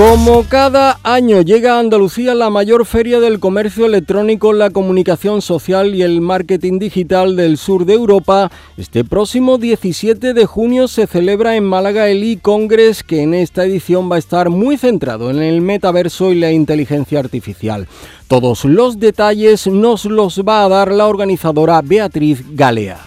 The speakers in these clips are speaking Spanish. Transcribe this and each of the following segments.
Como cada año llega a Andalucía la mayor feria del comercio electrónico, la comunicación social y el marketing digital del sur de Europa, este próximo 17 de junio se celebra en Málaga el e-Congress que en esta edición va a estar muy centrado en el metaverso y la inteligencia artificial. Todos los detalles nos los va a dar la organizadora Beatriz Galea.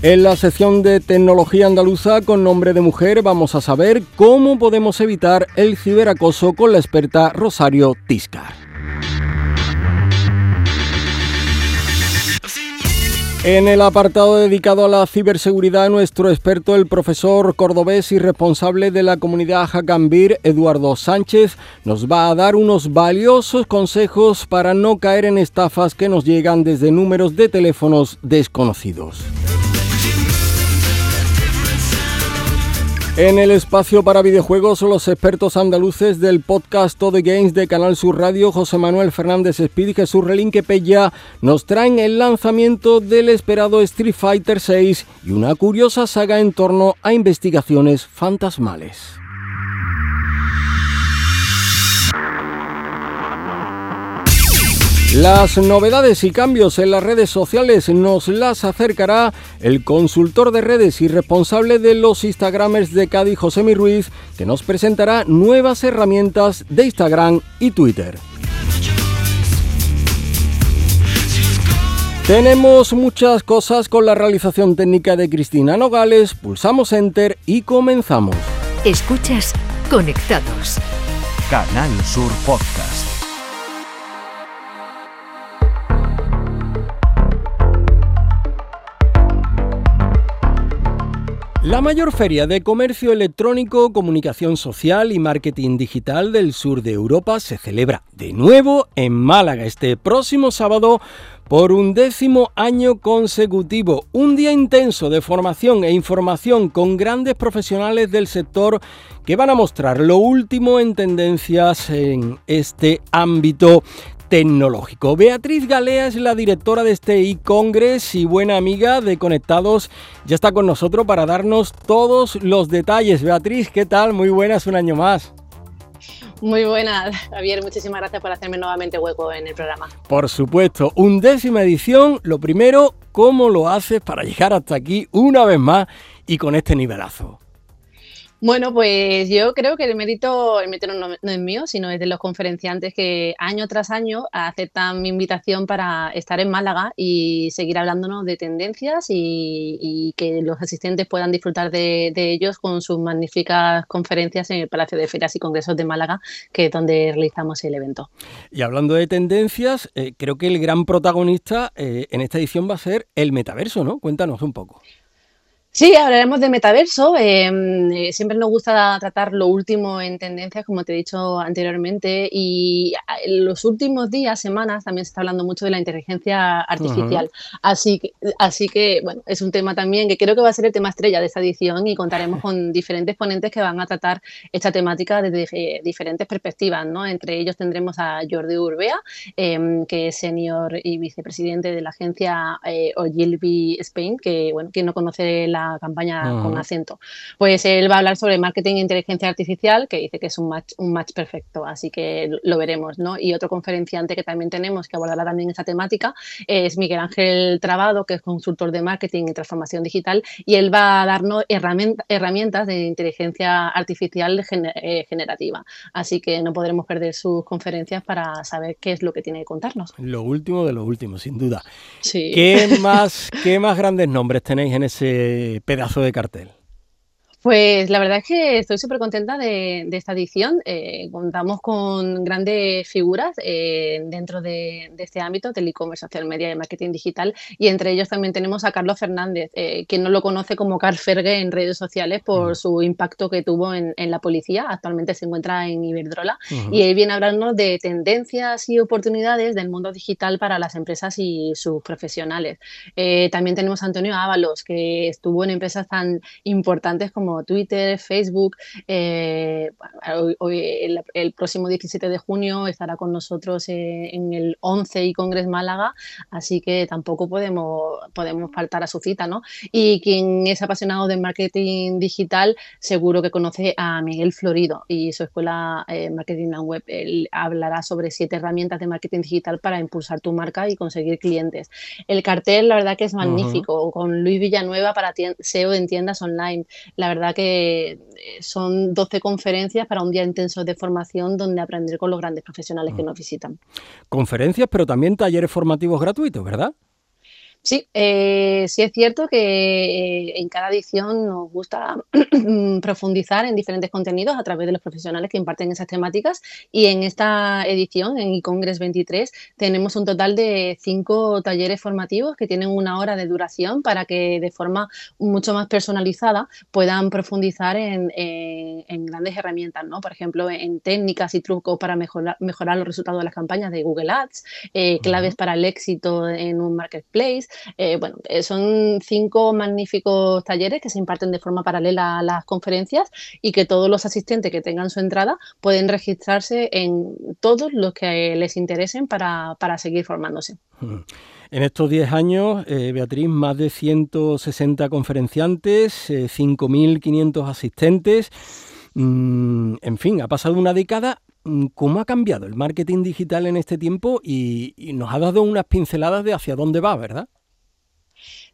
En la sección de tecnología andaluza con nombre de mujer vamos a saber cómo podemos evitar el ciberacoso con la experta Rosario Tiscar. En el apartado dedicado a la ciberseguridad, nuestro experto, el profesor cordobés y responsable de la comunidad Hackambir, Eduardo Sánchez, nos va a dar unos valiosos consejos para no caer en estafas que nos llegan desde números de teléfonos desconocidos. En el espacio para videojuegos, los expertos andaluces del podcast Todo Games de Canal Sur Radio, José Manuel Fernández Speed y Jesús Relinque Pella, nos traen el lanzamiento del esperado Street Fighter VI y una curiosa saga en torno a investigaciones fantasmales. Las novedades y cambios en las redes sociales nos las acercará el consultor de redes y responsable de los Instagramers de Cádiz, José Mi Ruiz, que nos presentará nuevas herramientas de Instagram y Twitter. Tenemos muchas cosas con la realización técnica de Cristina Nogales, pulsamos Enter y comenzamos. Escuchas Conectados. Canal Sur Podcast. La mayor feria de comercio electrónico, comunicación social y marketing digital del sur de Europa se celebra de nuevo en Málaga este próximo sábado por un décimo año consecutivo. Un día intenso de formación e información con grandes profesionales del sector que van a mostrar lo último en tendencias en este ámbito tecnológico. Beatriz Galea es la directora de este e-Congress y buena amiga de Conectados. Ya está con nosotros para darnos todos los detalles. Beatriz, ¿qué tal? Muy buenas, un año más. Muy buenas, Javier. Muchísimas gracias por hacerme nuevamente hueco en el programa. Por supuesto, undécima edición. Lo primero, ¿cómo lo haces para llegar hasta aquí una vez más y con este nivelazo? Bueno, pues yo creo que el mérito, el mérito no, es mío, sino es de los conferenciantes que año tras año aceptan mi invitación para estar en Málaga y seguir hablándonos de tendencias y, que los asistentes puedan disfrutar de, ellos con sus magníficas conferencias en el Palacio de Ferias y Congresos de Málaga, que es donde realizamos el evento. Y hablando de tendencias, eh, creo que el gran protagonista eh, en esta edición va a ser el metaverso, ¿no? Cuéntanos un poco. Sí, hablaremos de metaverso. Em, eh, siempre nos gusta tratar lo último en tendencias, como te he dicho anteriormente, y en los últimos días, semanas, también se está hablando mucho de la inteligencia artificial. así, que, así que, bueno, es un tema también que creo que va a ser el tema estrella de esta edición y contaremos con diferentes ponentes que van a tratar esta temática desde eh, diferentes perspectivas, ¿no? Entre ellos tendremos a Jordi Urbea, em, que es senior y vicepresidente de la agencia eh, Ogilvy Spain, que, bueno, quien no conoce la campaña con acento. Pues él va a hablar sobre marketing e inteligencia artificial, que dice que es un match, un match perfecto, así que lo veremos, ¿no? Y otro conferenciante que también tenemos que abordará también esta temática es Miguel Ángel Trabado, que es consultor de marketing y transformación digital, y él va a darnos herramientas de inteligencia artificial eh, generativa. Así que no podremos perder sus conferencias para saber qué es lo que tiene que contarnos. Lo último de lo último, sin duda. ¿Qué, más, ¿Qué más grandes nombres tenéis en ese pedazo de cartel? Pues la verdad es que estoy súper contenta de, esta edición. Eh, contamos con grandes figuras eh, dentro de, este ámbito del e-commerce, social media y marketing digital. Y entre ellos también tenemos a Carlos Fernández, eh, quien no lo conoce como Carl Fergue en redes sociales por su impacto que tuvo en, la policía. Actualmente se encuentra en Iberdrola. Y él viene a hablarnos de tendencias y oportunidades del mundo digital para las empresas y sus profesionales. también tenemos a Antonio Ábalos, que estuvo en empresas tan importantes como Twitter, Facebook. Eh, hoy, el, próximo 17 de junio estará con nosotros eh, en el 11 y Congres Málaga, así que tampoco podemos, podemos faltar a su cita, ¿no? Y quien es apasionado de marketing digital, seguro que conoce a Miguel Florido y su escuela eh, Marketing and Web. Él hablará sobre siete herramientas de marketing digital para impulsar tu marca y conseguir clientes. El cartel, la verdad que es magnífico, con Luis Villanueva para SEO en tiendas online. La verdad verdad que eh, son 12 conferencias para un día intenso de formación donde aprender con los grandes profesionales que mm. nos visitan. Conferencias, pero también talleres formativos gratuitos, ¿verdad? Sí, eh, sí es cierto que eh, en cada edición nos gusta profundizar en diferentes contenidos a través de los profesionales que imparten esas temáticas y en esta edición, en eCongress 23, tenemos un total de cinco talleres formativos que tienen una hora de duración para que de forma mucho más personalizada puedan profundizar en, grandes herramientas, ¿no? Por ejemplo, en técnicas y trucos para mejorar, mejorar los resultados de las campañas de Google Ads, eh, claves para el éxito en un marketplace, eh, bueno, eh, son cinco magníficos talleres que se imparten de forma paralela a las conferencias y que todos los asistentes que tengan su entrada pueden registrarse en todos los que les interesen para, seguir formándose. En estos 10 años, eh, Beatriz, más de 160 conferenciantes, 5.500 asistentes. Mm, en fin, ha pasado una década Mm, ¿Cómo ha cambiado el marketing digital en este tiempo? Y, y, nos ha dado unas pinceladas de hacia dónde va, ¿verdad?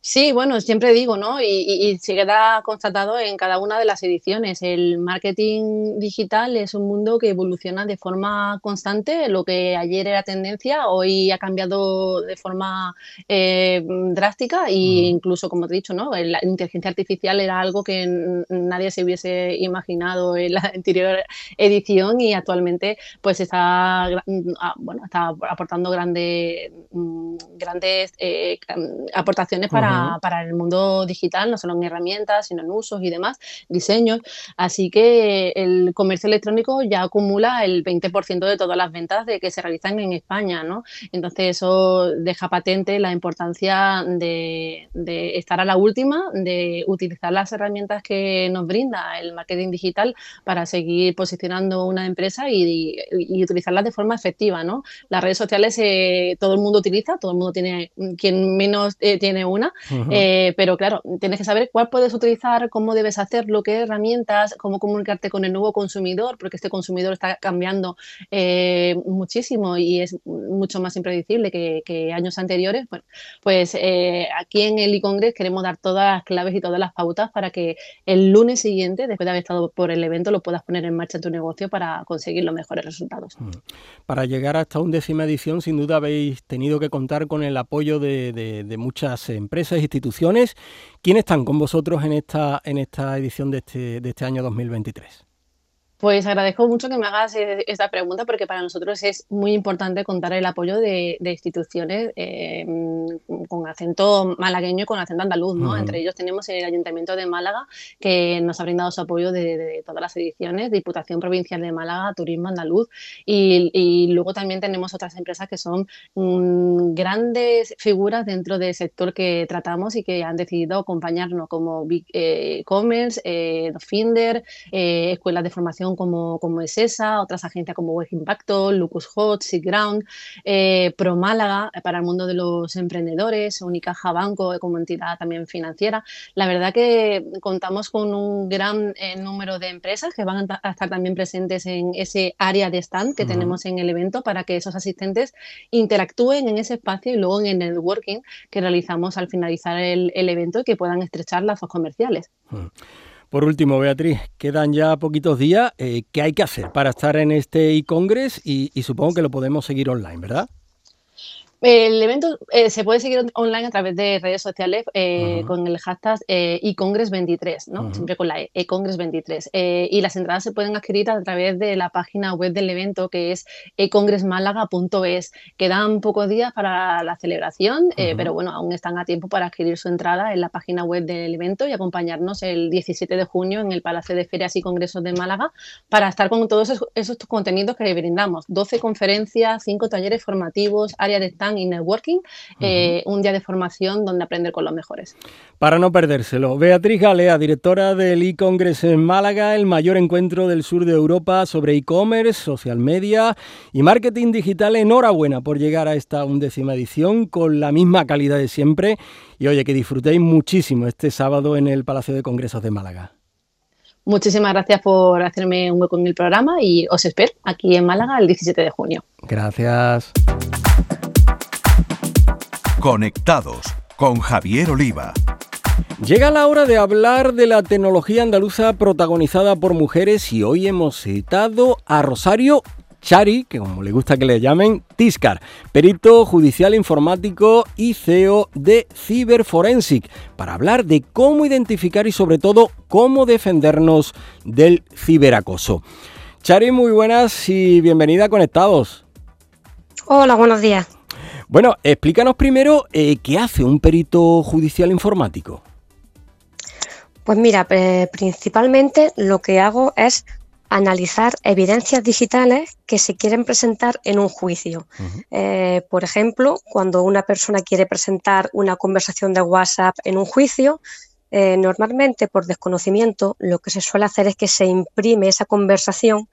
Sí, bueno, siempre digo, ¿no? Y, se queda constatado en cada una de las ediciones. El marketing digital es un mundo que evoluciona de forma constante. Lo que ayer era tendencia, hoy ha cambiado de forma eh, drástica e incluso, como te he dicho, ¿no? La inteligencia artificial era algo que nadie se hubiese imaginado en la anterior edición y actualmente pues está, ah, bueno, está aportando grandes, mm, grandes eh, aportaciones para para, el mundo digital, no solo en herramientas, sino en usos y demás, diseños. Así que el comercio electrónico ya acumula el 20% de todas las ventas de que se realizan en España, ¿no? Entonces eso deja patente la importancia de, estar a la última, de utilizar las herramientas que nos brinda el marketing digital para seguir posicionando una empresa y, utilizarlas de forma efectiva, ¿no? Las redes sociales eh, todo el mundo utiliza, todo el mundo tiene, quien menos eh, tiene una, eh, pero claro, tienes que saber cuál puedes utilizar, cómo debes hacerlo, qué herramientas, cómo comunicarte con el nuevo consumidor, porque este consumidor está cambiando eh, muchísimo y es mucho más impredecible que, años anteriores. Bueno, pues eh, aquí en el e-Congress queremos dar todas las claves y todas las pautas para que el lunes siguiente, después de haber estado por el evento, lo puedas poner en marcha en tu negocio para conseguir los mejores resultados. Para llegar hasta undécima edición, sin duda habéis tenido que contar con el apoyo de muchas empresas instituciones. ¿Quiénes están con vosotros en esta, en esta edición de este, de este año 2023? Pues agradezco mucho que me hagas e-, esta pregunta porque para nosotros es muy importante contar el apoyo de, instituciones eh, con acento malagueño y con acento andaluz. ¿no? Entre ellos tenemos el Ayuntamiento de Málaga que nos ha brindado su apoyo de, todas las ediciones, Diputación Provincial de Málaga, Turismo Andaluz y, luego también tenemos otras empresas que son mm, grandes figuras dentro del sector que tratamos y que han decidido acompañarnos como Big eh, Commerce, eh, Finder, escuelas de formación como, como es esa, otras agencias como Web Impacto, Lucas Hot, SeaGround, eh, Pro Málaga eh, para el mundo de los emprendedores, Unicaja Banco eh, como entidad también financiera. La verdad que contamos con un gran número de empresas que van a estar también presentes en ese área de stand que tenemos en el evento para que esos asistentes interactúen en ese espacio y luego en el networking que realizamos al finalizar el, evento y que puedan estrechar lazos comerciales. Por último, Beatriz, quedan ya poquitos días. Eh, ¿Qué hay que hacer para estar en este e-Congress? Y, y supongo que lo podemos seguir online, ¿verdad? El evento eh, se puede seguir online a través de redes sociales eh, con el hashtag eh, eCongress23, ¿no? Siempre con la E, eCongress23. y las entradas se pueden adquirir a través de la página web del evento que es econgressmálaga.es. Quedan pocos días para la celebración, pero bueno, aún están a tiempo para adquirir su entrada en la página web del evento y acompañarnos el 17 de junio en el Palacio de Ferias y Congresos de Málaga para estar con todos esos, esos contenidos que le brindamos. 12 conferencias, 5 talleres formativos, área de stand y networking, eh, un día de formación donde aprender con los mejores. Para no perdérselo, Beatriz Galea, directora del e-Congress en Málaga, el mayor encuentro del sur de Europa sobre e-commerce, social media y marketing digital. Enhorabuena por llegar a esta undécima edición con la misma calidad de siempre y oye, que disfrutéis muchísimo este sábado en el Palacio de Congresos de Málaga. Muchísimas gracias por hacerme un hueco en el programa y os espero aquí en Málaga el 17 de junio. Gracias. Conectados con Javier Oliva. Llega la hora de hablar de la tecnología andaluza protagonizada por mujeres y hoy hemos citado a Rosario Chari, que como le gusta que le llamen, Tiscar, perito judicial informático y CEO de Cyberforensic, para hablar de cómo identificar y sobre todo cómo defendernos del ciberacoso. Chari, muy buenas y bienvenida a Conectados. Hola, buenos días. Bueno, explícanos primero eh, qué hace un perito judicial informático. Pues mira, eh, principalmente lo que hago es analizar evidencias digitales que se quieren presentar en un juicio. Eh, por ejemplo, cuando una persona quiere presentar una conversación de WhatsApp en un juicio, normalmente por desconocimiento lo que se suele hacer es que se imprime esa conversación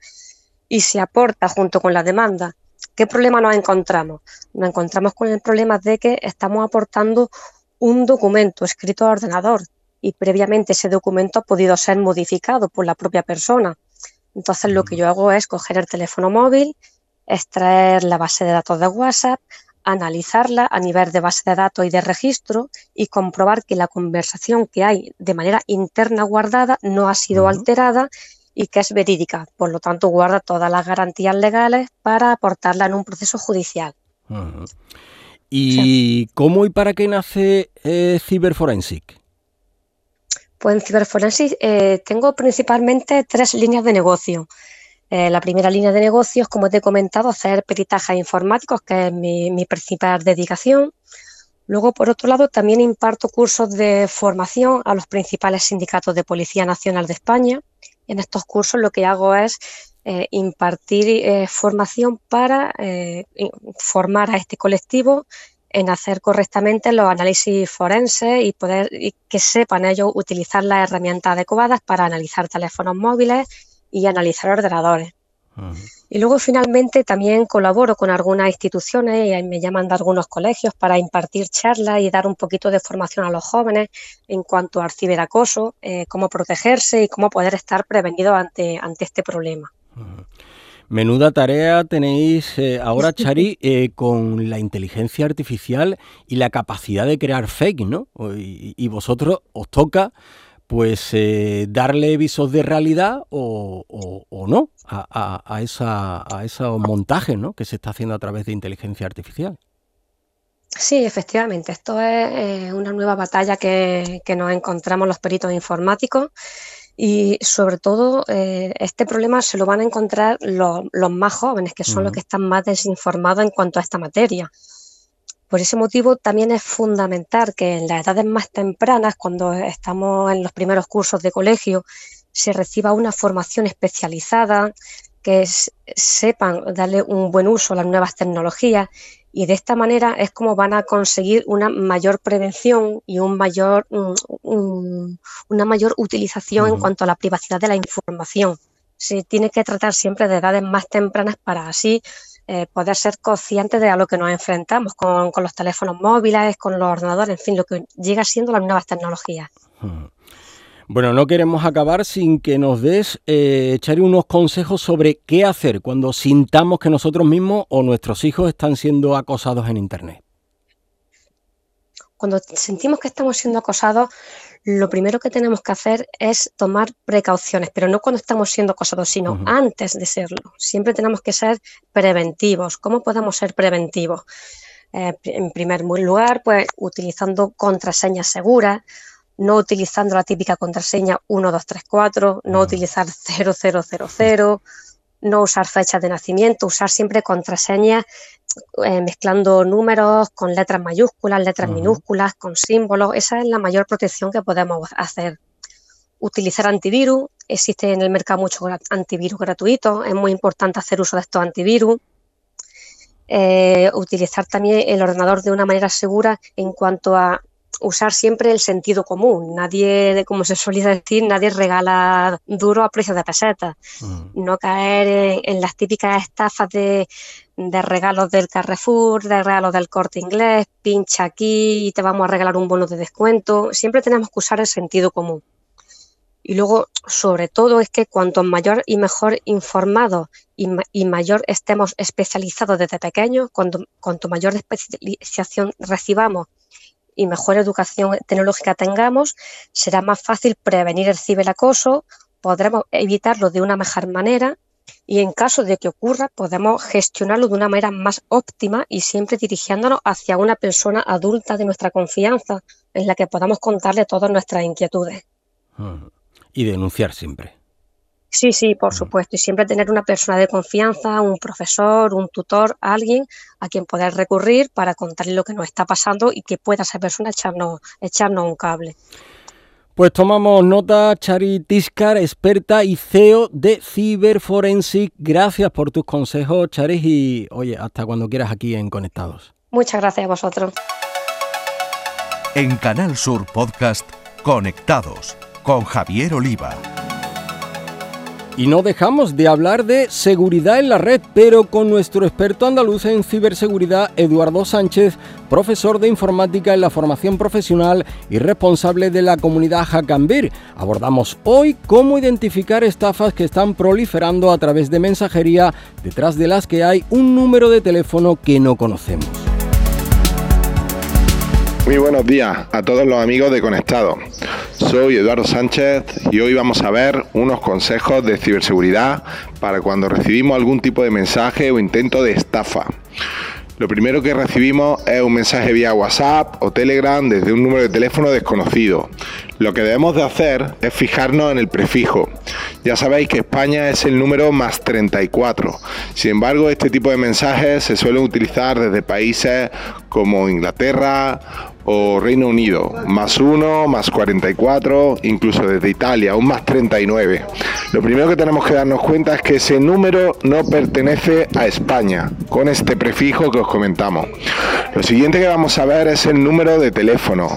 y se aporta junto con la demanda. ¿Qué problema nos encontramos? Nos encontramos con el problema de que estamos aportando un documento escrito a ordenador y previamente ese documento ha podido ser modificado por la propia persona. Entonces lo que yo hago es coger el teléfono móvil, extraer la base de datos de WhatsApp, analizarla a nivel de base de datos y de registro y comprobar que la conversación que hay de manera interna guardada no ha sido alterada y que es verídica. Por lo tanto, guarda todas las garantías legales para aportarla en un proceso judicial. ¿Y cómo y para qué nace eh, Cyberforensic? Pues en Cyberforensic eh, tengo principalmente tres líneas de negocio. Eh, la primera línea de negocio es, como te he comentado, hacer peritajes informáticos, que es mi, mi principal dedicación. Luego, por otro lado, también imparto cursos de formación a los principales sindicatos de Policía Nacional de España en estos cursos lo que hago es eh, impartir eh, formación para eh, formar a este colectivo en hacer correctamente los análisis forenses y poder que sepan ellos utilizar las herramientas adecuadas para analizar teléfonos móviles y analizar ordenadores. Y luego finalmente también colaboro con algunas instituciones y me llaman de algunos colegios para impartir charlas y dar un poquito de formación a los jóvenes en cuanto al ciberacoso, eh, cómo protegerse y cómo poder estar prevenido ante, ante este problema. Menuda tarea tenéis eh, ahora, Chari, eh, con la inteligencia artificial y la capacidad de crear fake, ¿no? y vosotros os toca pues eh, darle visos de realidad o, no a, esa, a esos montajes ¿no? que se está haciendo a través de inteligencia artificial. Sí, efectivamente. Esto es eh, una nueva batalla que, nos encontramos los peritos informáticos y sobre todo eh, este problema se lo van a encontrar los, más jóvenes, que son los que están más desinformados en cuanto a esta materia. Por ese motivo también es fundamental que en las edades más tempranas, cuando estamos en los primeros cursos de colegio, se reciba una formación especializada, que sepan darle un buen uso a las nuevas tecnologías y de esta manera es como van a conseguir una mayor prevención y un mayor, una mayor utilización en cuanto a la privacidad de la información. Se tiene que tratar siempre de edades más tempranas para así eh, poder ser conscientes de a lo que nos enfrentamos con, los teléfonos móviles, con los ordenadores, en fin, lo que llega siendo las nuevas tecnologías. Hmm. Bueno, no queremos acabar sin que nos des, eh, unos consejos sobre qué hacer cuando sintamos que nosotros mismos o nuestros hijos están siendo acosados en Internet. Cuando sentimos que estamos siendo acosados, lo primero que tenemos que hacer es tomar precauciones, pero no cuando estamos siendo acosados, sino antes de serlo. Siempre tenemos que ser preventivos. ¿Cómo podemos ser preventivos? Eh, en primer lugar, pues utilizando contraseñas seguras, no utilizando la típica contraseña 1234, no utilizar 0000, no usar fechas de nacimiento, usar siempre contraseñas eh, mezclando números con letras mayúsculas, letras minúsculas, con símbolos. Esa es la mayor protección que podemos hacer. Utilizar antivirus. Existe en el mercado mucho antivirus gratuito. Es muy importante hacer uso de estos antivirus. Eh, utilizar también el ordenador de una manera segura en cuanto a usar siempre el sentido común. Nadie, como se suele decir, nadie regala duro a precios de pesetas. Mm. No caer en, las típicas estafas de, de, regalos del Carrefour, de regalos del corte inglés, pincha aquí y te vamos a regalar un bono de descuento. Siempre tenemos que usar el sentido común. Y luego, sobre todo, es que cuanto mayor y mejor informados y, mayor estemos especializados desde pequeños, cuanto, cuanto mayor especialización recibamos y mejor educación tecnológica tengamos, será más fácil prevenir el ciberacoso, podremos evitarlo de una mejor manera y en caso de que ocurra podemos gestionarlo de una manera más óptima y siempre dirigiéndonos hacia una persona adulta de nuestra confianza en la que podamos contarle todas nuestras inquietudes. Y denunciar siempre. Sí, sí, por supuesto. Y siempre tener una persona de confianza, un profesor, un tutor, alguien a quien poder recurrir para contarle lo que nos está pasando y que pueda esa persona echarnos, echarnos un cable. Pues tomamos nota, Chari Tiscar, experta y CEO de Cyberforensic. Gracias por tus consejos, Chari, y oye, hasta cuando quieras aquí en Conectados. Muchas gracias a vosotros. En Canal Sur Podcast, Conectados, con Javier Oliva. Y no dejamos de hablar de seguridad en la red, pero con nuestro experto andaluz en ciberseguridad, Eduardo Sánchez, profesor de informática en la formación profesional y responsable de la comunidad Hackambir. Abordamos hoy cómo identificar estafas que están proliferando a través de mensajería, detrás de las que hay un número de teléfono que no conocemos. Muy buenos días a todos los amigos de Conectado. Soy Eduardo Sánchez y hoy vamos a ver unos consejos de ciberseguridad para cuando recibimos algún tipo de mensaje o intento de estafa. Lo primero que recibimos es un mensaje vía WhatsApp o Telegram desde un número de teléfono desconocido. Lo que debemos de hacer es fijarnos en el prefijo. Ya sabéis que España es el número más 34. Sin embargo, este tipo de mensajes se suelen utilizar desde países como Inglaterra o Reino Unido, más 1, más 44, incluso desde Italia, un más 39. Lo primero que tenemos que darnos cuenta es que ese número no pertenece a España, con este prefijo que os comentamos. Lo siguiente que vamos a ver es el número de teléfono.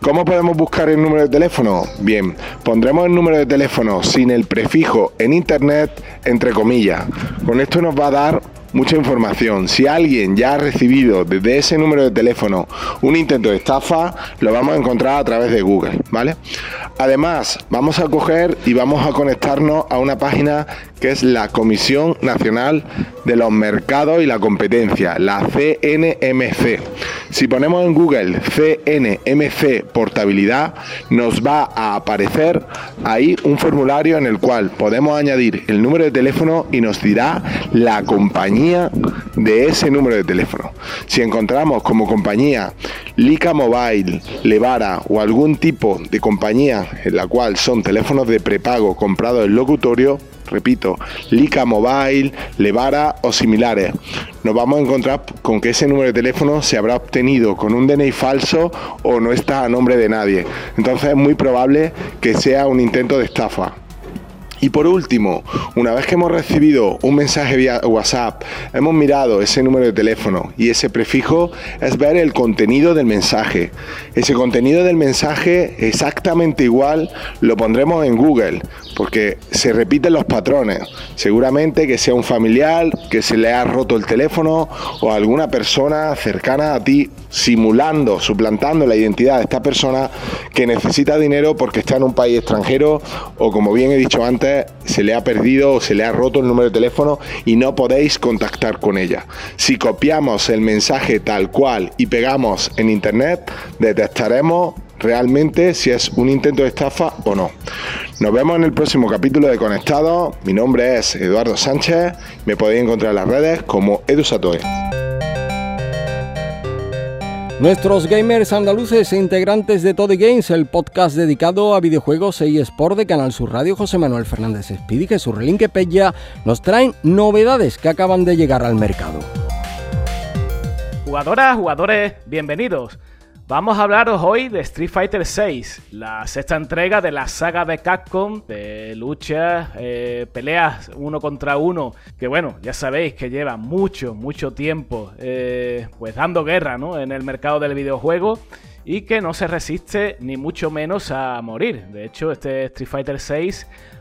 ¿Cómo podemos buscar el número de teléfono? Bien, pondremos el número de teléfono sin el prefijo en internet entre comillas. Con esto nos va a dar mucha información. Si alguien ya ha recibido desde ese número de teléfono un intento de estafa, lo vamos a encontrar a través de Google, ¿vale? Además, vamos a coger y vamos a conectarnos a una página que es la Comisión Nacional de los Mercados y la Competencia, la CNMC. Si ponemos en Google CNMC portabilidad, nos va a aparecer ahí un formulario en el cual podemos añadir el número de teléfono y nos dirá la compañía de ese número de teléfono. Si encontramos como compañía Lica Mobile, Levara o algún tipo de compañía en la cual son teléfonos de prepago comprados en locutorio, repito, Lica Mobile, Levara o similares. Nos vamos a encontrar con que ese número de teléfono se habrá obtenido con un DNI falso o no está a nombre de nadie. Entonces es muy probable que sea un intento de estafa. Y por último, una vez que hemos recibido un mensaje vía WhatsApp, hemos mirado ese número de teléfono y ese prefijo es ver el contenido del mensaje. Ese contenido del mensaje exactamente igual lo pondremos en Google porque se repiten los patrones. Seguramente que sea un familiar que se le ha roto el teléfono o alguna persona cercana a ti simulando, suplantando la identidad de esta persona que necesita dinero porque está en un país extranjero o como bien he dicho antes, se le ha perdido o se le ha roto el número de teléfono y no podéis contactar con ella. Si copiamos el mensaje tal cual y pegamos en internet, detectaremos realmente si es un intento de estafa o no. Nos vemos en el próximo capítulo de Conectado. Mi nombre es Eduardo Sánchez. Me podéis encontrar en las redes como EduSatoe. Nuestros gamers andaluces e integrantes de Toddy Games, el podcast dedicado a videojuegos e eSport de Canal Sur Radio, José Manuel Fernández Espíritu y Jesús Relinque Pella, nos traen novedades que acaban de llegar al mercado. Jugadoras, jugadores, bienvenidos. Vamos a hablaros hoy de Street Fighter VI, la sexta entrega de la saga de Capcom, de luchas, eh, peleas uno contra uno, que bueno, ya sabéis que lleva mucho, mucho tiempo eh, pues dando guerra ¿no? en el mercado del videojuego y que no se resiste ni mucho menos a morir. De hecho, este Street Fighter VI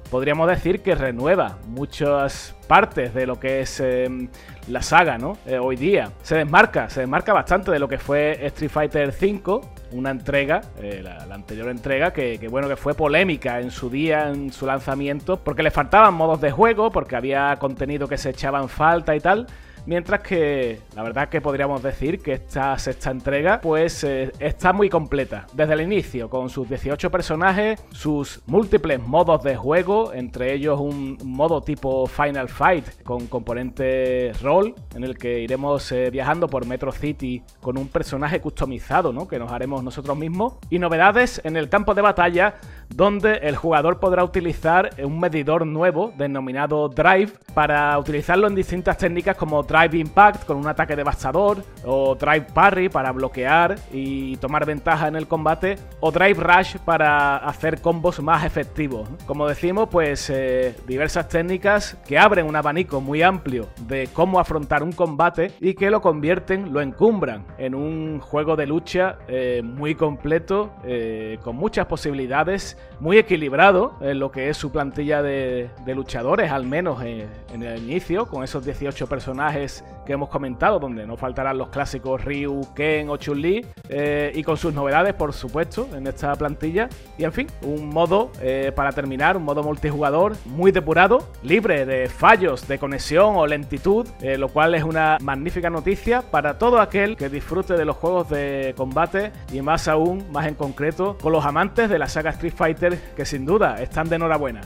podríamos decir que renueva muchas partes de lo que es em, la saga, ¿no? Eh, hoy día. Se desmarca, se desmarca bastante de lo que fue Street Fighter V, una entrega, eh, la, anterior entrega, que, que, bueno, que fue polémica en su día, en su lanzamiento, porque le faltaban modos de juego, porque había contenido que se echaba en falta y tal. Mientras que la verdad que podríamos decir que esta sexta entrega pues eh, está muy completa desde el inicio, con sus 18 personajes, sus múltiples modos de juego, entre ellos un modo tipo Final Fight con componente rol, en el que iremos eh, viajando por Metro City con un personaje customizado, ¿no? Que nos haremos nosotros mismos. Y novedades en el campo de batalla, donde el jugador podrá utilizar un medidor nuevo denominado Drive para utilizarlo en distintas técnicas como Drive Impact con un ataque devastador, o Drive Parry para bloquear y tomar ventaja en el combate, o Drive Rush para hacer combos más efectivos. Como decimos, pues eh, diversas técnicas que abren un abanico muy amplio de cómo afrontar un combate y que lo convierten, lo encumbran en un juego de lucha eh, muy completo, eh, con muchas posibilidades, muy equilibrado en lo que es su plantilla de, luchadores, al menos en el inicio, con esos 18 personajes que hemos comentado, donde no faltarán los clásicos Ryu, Ken o Chun-Li, eh, y con sus novedades, por supuesto, en esta plantilla. Y en fin, un modo eh, para terminar, un modo multijugador muy depurado, libre de fallos de conexión o lentitud, eh, lo cual es una magnífica noticia para todo aquel que disfrute de los juegos de combate y más aún, más en concreto, con los amantes de la saga Street Fighter que sin duda están de enhorabuena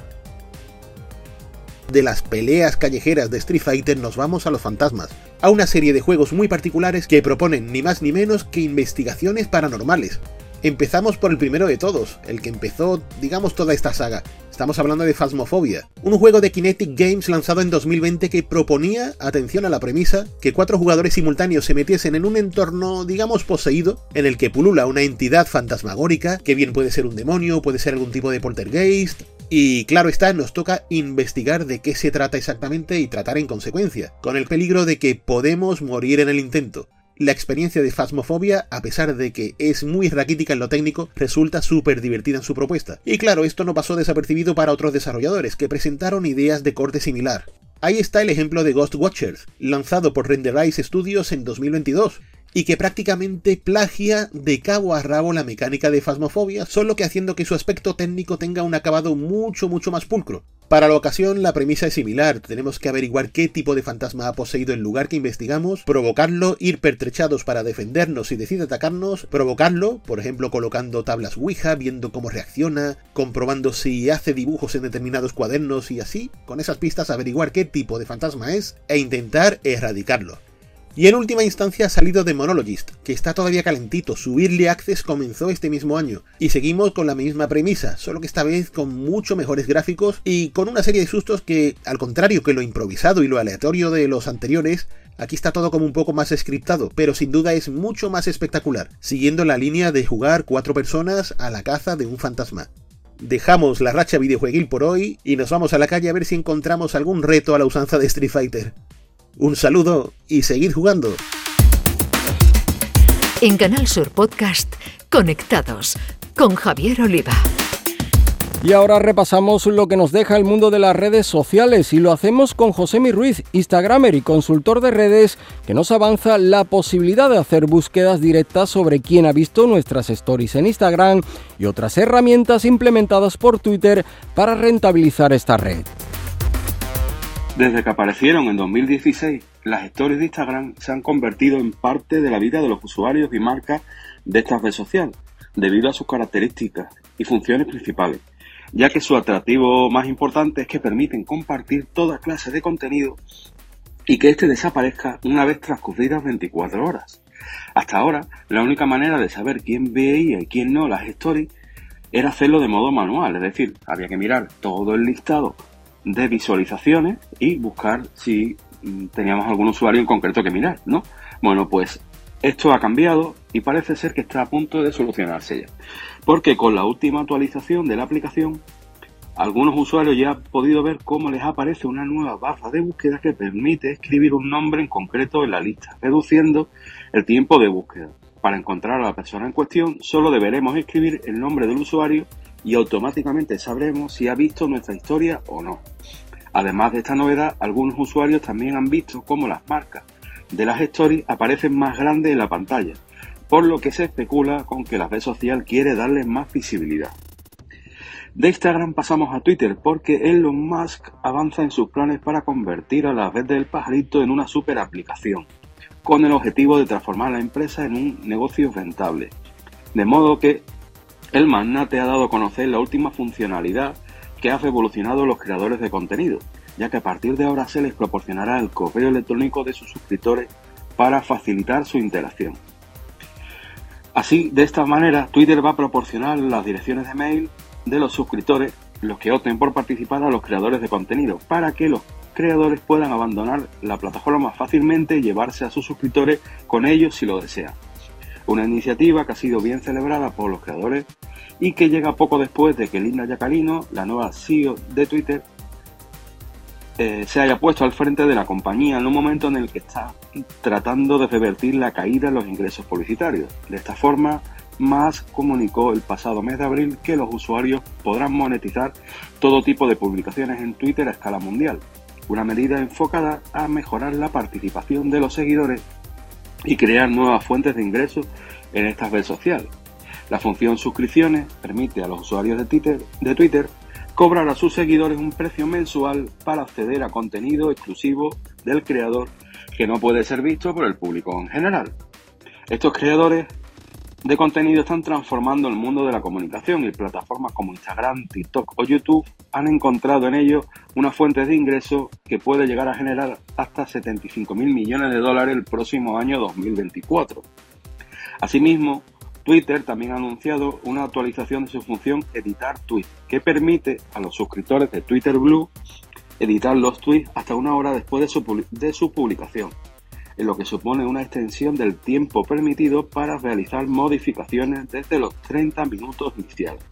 de las peleas callejeras de Street Fighter nos vamos a los fantasmas, a una serie de juegos muy particulares que proponen ni más ni menos que investigaciones paranormales. Empezamos por el primero de todos, el que empezó, digamos, toda esta saga. Estamos hablando de Phasmophobia, un juego de Kinetic Games lanzado en 2020 que proponía, atención a la premisa, que cuatro jugadores simultáneos se metiesen en un entorno, digamos, poseído, en el que pulula una entidad fantasmagórica, que bien puede ser un demonio, puede ser algún tipo de poltergeist, y claro está, nos toca investigar de qué se trata exactamente y tratar en consecuencia, con el peligro de que podemos morir en el intento. La experiencia de Phasmophobia, a pesar de que es muy raquítica en lo técnico, resulta súper divertida en su propuesta. Y claro, esto no pasó desapercibido para otros desarrolladores, que presentaron ideas de corte similar. Ahí está el ejemplo de Ghost Watchers, lanzado por Renderize Studios en 2022, y que prácticamente plagia de cabo a rabo la mecánica de Phasmophobia, solo que haciendo que su aspecto técnico tenga un acabado mucho mucho más pulcro. Para la ocasión la premisa es similar, tenemos que averiguar qué tipo de fantasma ha poseído el lugar que investigamos, provocarlo, ir pertrechados para defendernos si decide atacarnos, provocarlo, por ejemplo colocando tablas Ouija, viendo cómo reacciona, comprobando si hace dibujos en determinados cuadernos y así, con esas pistas averiguar qué tipo de fantasma es e intentar erradicarlo. Y en última instancia ha salido de Monologist, que está todavía calentito, su Early Access comenzó este mismo año, y seguimos con la misma premisa, solo que esta vez con mucho mejores gráficos y con una serie de sustos que, al contrario que lo improvisado y lo aleatorio de los anteriores, Aquí está todo como un poco más scriptado, pero sin duda es mucho más espectacular, siguiendo la línea de jugar cuatro personas a la caza de un fantasma. Dejamos la racha videojueguil por hoy y nos vamos a la calle a ver si encontramos algún reto a la usanza de Street Fighter. Un saludo y seguid jugando. En Canal Sur Podcast, Conectados con Javier Oliva. Y ahora repasamos lo que nos deja el mundo de las redes sociales y lo hacemos con José Mi Ruiz, Instagramer y consultor de redes, que nos avanza la posibilidad de hacer búsquedas directas sobre quién ha visto nuestras stories en Instagram y otras herramientas implementadas por Twitter para rentabilizar esta red. Desde que aparecieron en 2016, las stories de Instagram se han convertido en parte de la vida de los usuarios y marcas de esta red social, debido a sus características y funciones principales, ya que su atractivo más importante es que permiten compartir toda clase de contenido y que éste desaparezca una vez transcurridas 24 horas. Hasta ahora, la única manera de saber quién veía y quién no las stories era hacerlo de modo manual, es decir, había que mirar todo el listado de visualizaciones y buscar si mm, teníamos algún usuario en concreto que mirar, ¿no? Bueno, pues esto ha cambiado y parece ser que está a punto de solucionarse ya. Porque con la última actualización de la aplicación, algunos usuarios ya han podido ver cómo les aparece una nueva barra de búsqueda que permite escribir un nombre en concreto en la lista, reduciendo el tiempo de búsqueda. Para encontrar a la persona en cuestión, solo deberemos escribir el nombre del usuario y automáticamente sabremos si ha visto nuestra historia o no. Además de esta novedad, algunos usuarios también han visto cómo las marcas de las stories aparecen más grandes en la pantalla, por lo que se especula con que la red social quiere darles más visibilidad. De Instagram pasamos a Twitter porque Elon Musk avanza en sus planes para convertir a la red del pajarito en una super aplicación, con el objetivo de transformar la empresa en un negocio rentable. De modo que el magnate ha dado a conocer la última funcionalidad que ha revolucionado los creadores de contenido, ya que a partir de ahora se les proporcionará el correo electrónico de sus suscriptores para facilitar su interacción. Así, de esta manera, Twitter va a proporcionar las direcciones de mail de los suscriptores, los que opten por participar a los creadores de contenido, para que los creadores puedan abandonar la plataforma fácilmente y llevarse a sus suscriptores con ellos si lo desean. Una iniciativa que ha sido bien celebrada por los creadores y que llega poco después de que Linda Yacarino, la nueva CEO de Twitter, eh, se haya puesto al frente de la compañía en un momento en el que está tratando de revertir la caída en los ingresos publicitarios. De esta forma, Musk comunicó el pasado mes de abril que los usuarios podrán monetizar todo tipo de publicaciones en Twitter a escala mundial, una medida enfocada a mejorar la participación de los seguidores y crear nuevas fuentes de ingresos en esta red social. La función suscripciones permite a los usuarios de Twitter, de Twitter cobrar a sus seguidores un precio mensual para acceder a contenido exclusivo del creador que no puede ser visto por el público en general. Estos creadores de contenido están transformando el mundo de la comunicación y plataformas como Instagram, TikTok o YouTube han encontrado en ello una fuente de ingreso que puede llegar a generar hasta 75 mil millones de dólares el próximo año 2024. Asimismo, Twitter también ha anunciado una actualización de su función editar tweets, que permite a los suscriptores de Twitter Blue editar los tweets hasta una hora después de su, de su publicación en lo que supone una extensión del tiempo permitido para realizar modificaciones desde los 30 minutos iniciales.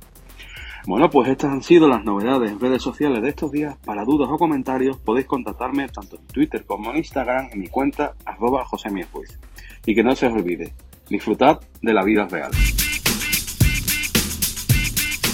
Bueno, pues estas han sido las novedades en redes sociales de estos días. Para dudas o comentarios podéis contactarme tanto en Twitter como en Instagram en mi cuenta arroba Y que no se os olvide, disfrutad de la vida real.